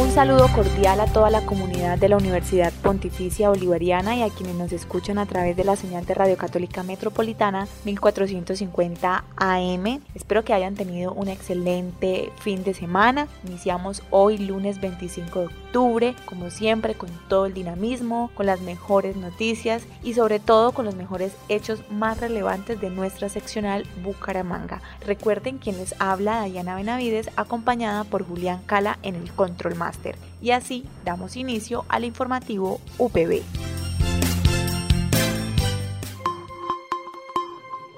Un saludo cordial a toda la comunidad de la Universidad Pontificia Bolivariana y a quienes nos escuchan a través de la señal de Radio Católica Metropolitana 1450 AM. Espero que hayan tenido un excelente fin de semana. Iniciamos hoy lunes 25 de octubre, como siempre, con todo el dinamismo, con las mejores noticias y sobre todo con los mejores hechos más relevantes de nuestra seccional Bucaramanga. Recuerden quien les habla Diana Benavides acompañada por Julián Cala en el control Y así damos inicio al informativo UPB.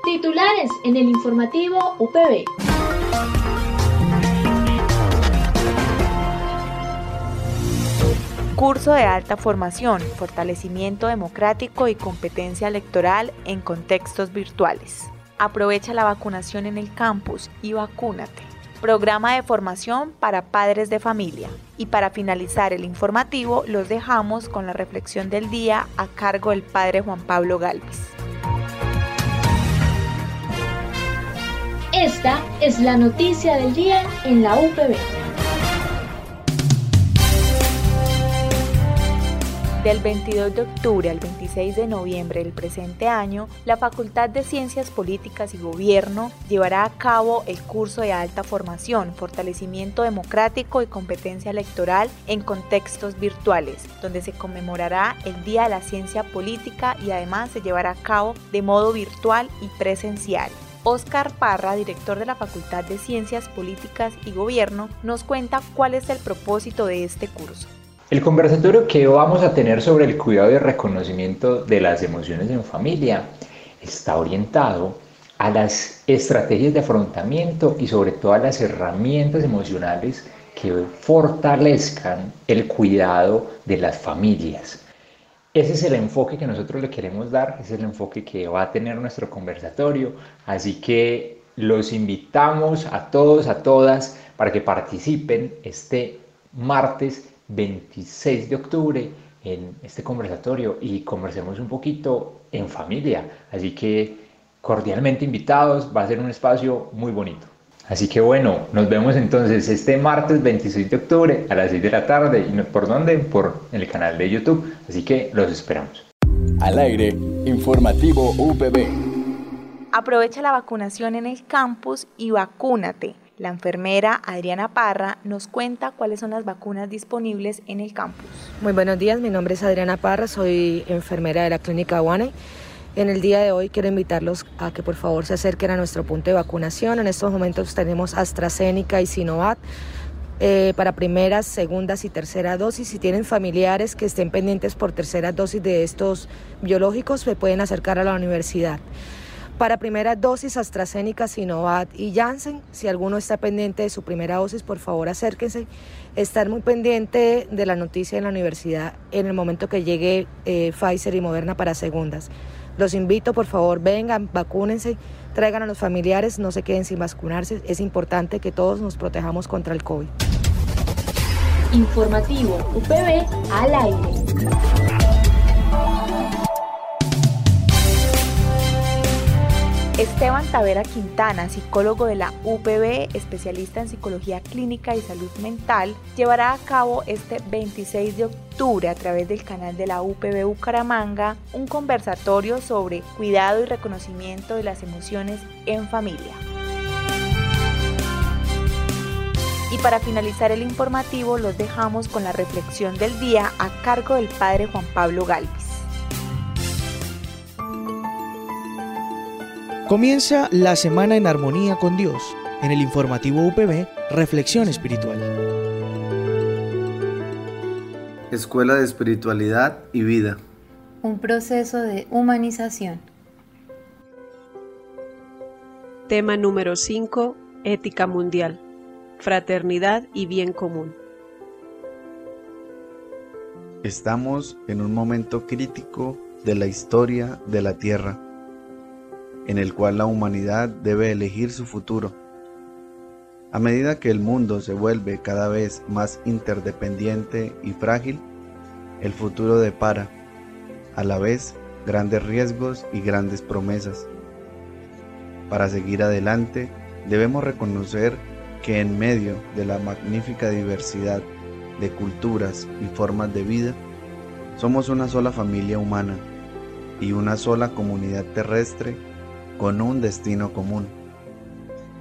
Titulares en el informativo UPB. Curso de alta formación, fortalecimiento democrático y competencia electoral en contextos virtuales. Aprovecha la vacunación en el campus y vacúnate programa de formación para padres de familia. Y para finalizar el informativo, los dejamos con la reflexión del día a cargo del padre Juan Pablo Galvez. Esta es la noticia del día en la UPB. Del 22 de octubre al 26 de noviembre del presente año, la Facultad de Ciencias Políticas y Gobierno llevará a cabo el curso de alta formación, fortalecimiento democrático y competencia electoral en contextos virtuales, donde se conmemorará el Día de la Ciencia Política y además se llevará a cabo de modo virtual y presencial. Oscar Parra, director de la Facultad de Ciencias Políticas y Gobierno, nos cuenta cuál es el propósito de este curso. El conversatorio que vamos a tener sobre el cuidado y reconocimiento de las emociones en familia está orientado a las estrategias de afrontamiento y sobre todo a las herramientas emocionales que fortalezcan el cuidado de las familias. Ese es el enfoque que nosotros le queremos dar, ese es el enfoque que va a tener nuestro conversatorio, así que los invitamos a todos, a todas, para que participen este martes 26 de octubre en este conversatorio y conversemos un poquito en familia. Así que cordialmente invitados, va a ser un espacio muy bonito. Así que bueno, nos vemos entonces este martes 26 de octubre a las 6 de la tarde. ¿Y por dónde? Por el canal de YouTube. Así que los esperamos. Al aire, informativo UPB. Aprovecha la vacunación en el campus y vacúnate. La enfermera Adriana Parra nos cuenta cuáles son las vacunas disponibles en el campus. Muy buenos días, mi nombre es Adriana Parra, soy enfermera de la clínica One. En el día de hoy quiero invitarlos a que por favor se acerquen a nuestro punto de vacunación. En estos momentos tenemos AstraZeneca y Sinovac. Eh, para primeras, segundas y tercera dosis. Si tienen familiares que estén pendientes por tercera dosis de estos biológicos, se pueden acercar a la universidad. Para primera dosis AstraZeneca, Sinovac y Janssen, si alguno está pendiente de su primera dosis, por favor acérquense. Estar muy pendiente de la noticia en la universidad en el momento que llegue eh, Pfizer y Moderna para segundas. Los invito, por favor, vengan, vacúnense, traigan a los familiares, no se queden sin vacunarse. Es importante que todos nos protejamos contra el COVID. Informativo UPB al aire. Esteban Tavera Quintana, psicólogo de la UPB, especialista en psicología clínica y salud mental, llevará a cabo este 26 de octubre a través del canal de la UPB Bucaramanga un conversatorio sobre cuidado y reconocimiento de las emociones en familia. Y para finalizar el informativo los dejamos con la reflexión del día a cargo del padre Juan Pablo Galvis. Comienza la semana en armonía con Dios. En el informativo UPB, Reflexión Espiritual. Escuela de Espiritualidad y Vida. Un proceso de humanización. Tema número 5. Ética mundial. Fraternidad y bien común. Estamos en un momento crítico de la historia de la Tierra, en el cual la humanidad debe elegir su futuro. A medida que el mundo se vuelve cada vez más interdependiente y frágil, el futuro depara, a la vez, grandes riesgos y grandes promesas. Para seguir adelante, debemos reconocer que en medio de la magnífica diversidad de culturas y formas de vida, somos una sola familia humana y una sola comunidad terrestre con un destino común.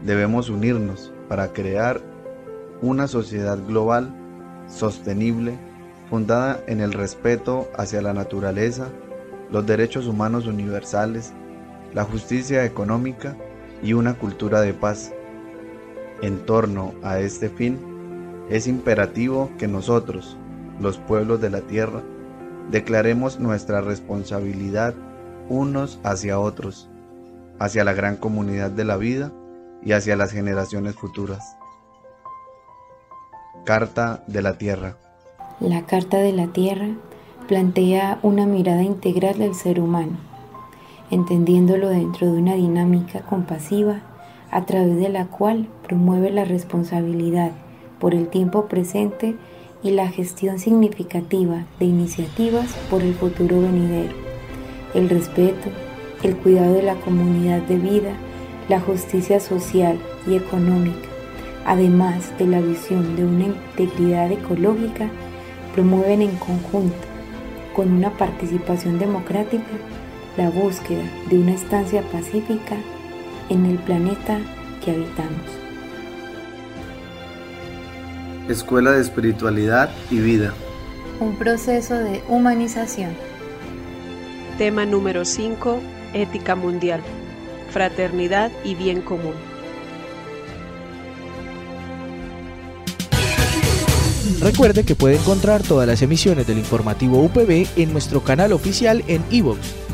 Debemos unirnos para crear una sociedad global, sostenible, fundada en el respeto hacia la naturaleza, los derechos humanos universales, la justicia económica y una cultura de paz. En torno a este fin, es imperativo que nosotros, los pueblos de la tierra, declaremos nuestra responsabilidad unos hacia otros, hacia la gran comunidad de la vida y hacia las generaciones futuras. Carta de la Tierra. La Carta de la Tierra plantea una mirada integral del ser humano, entendiéndolo dentro de una dinámica compasiva a través de la cual promueve la responsabilidad por el tiempo presente y la gestión significativa de iniciativas por el futuro venidero, el respeto, el cuidado de la comunidad de vida, la justicia social y económica, además de la visión de una integridad ecológica, promueven en conjunto, con una participación democrática, la búsqueda de una estancia pacífica en el planeta que habitamos. Escuela de Espiritualidad y Vida. Un proceso de humanización. Tema número 5. Ética mundial. Fraternidad y bien común. Recuerde que puede encontrar todas las emisiones del informativo UPB en nuestro canal oficial en iVoox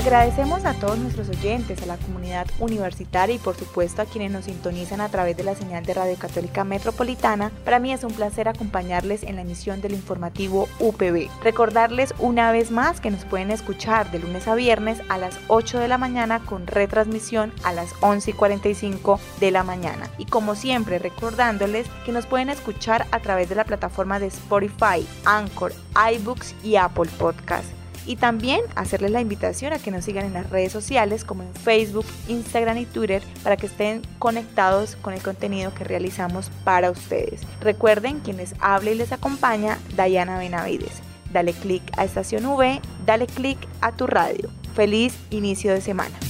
Agradecemos a todos nuestros oyentes, a la comunidad universitaria y por supuesto a quienes nos sintonizan a través de la señal de Radio Católica Metropolitana. Para mí es un placer acompañarles en la emisión del informativo UPB. Recordarles una vez más que nos pueden escuchar de lunes a viernes a las 8 de la mañana con retransmisión a las 11 y 45 de la mañana. Y como siempre recordándoles que nos pueden escuchar a través de la plataforma de Spotify, Anchor, iBooks y Apple Podcasts y también hacerles la invitación a que nos sigan en las redes sociales como en Facebook, Instagram y Twitter para que estén conectados con el contenido que realizamos para ustedes. Recuerden quienes habla y les acompaña, Dayana Benavides. Dale click a Estación V, dale click a tu radio. Feliz inicio de semana.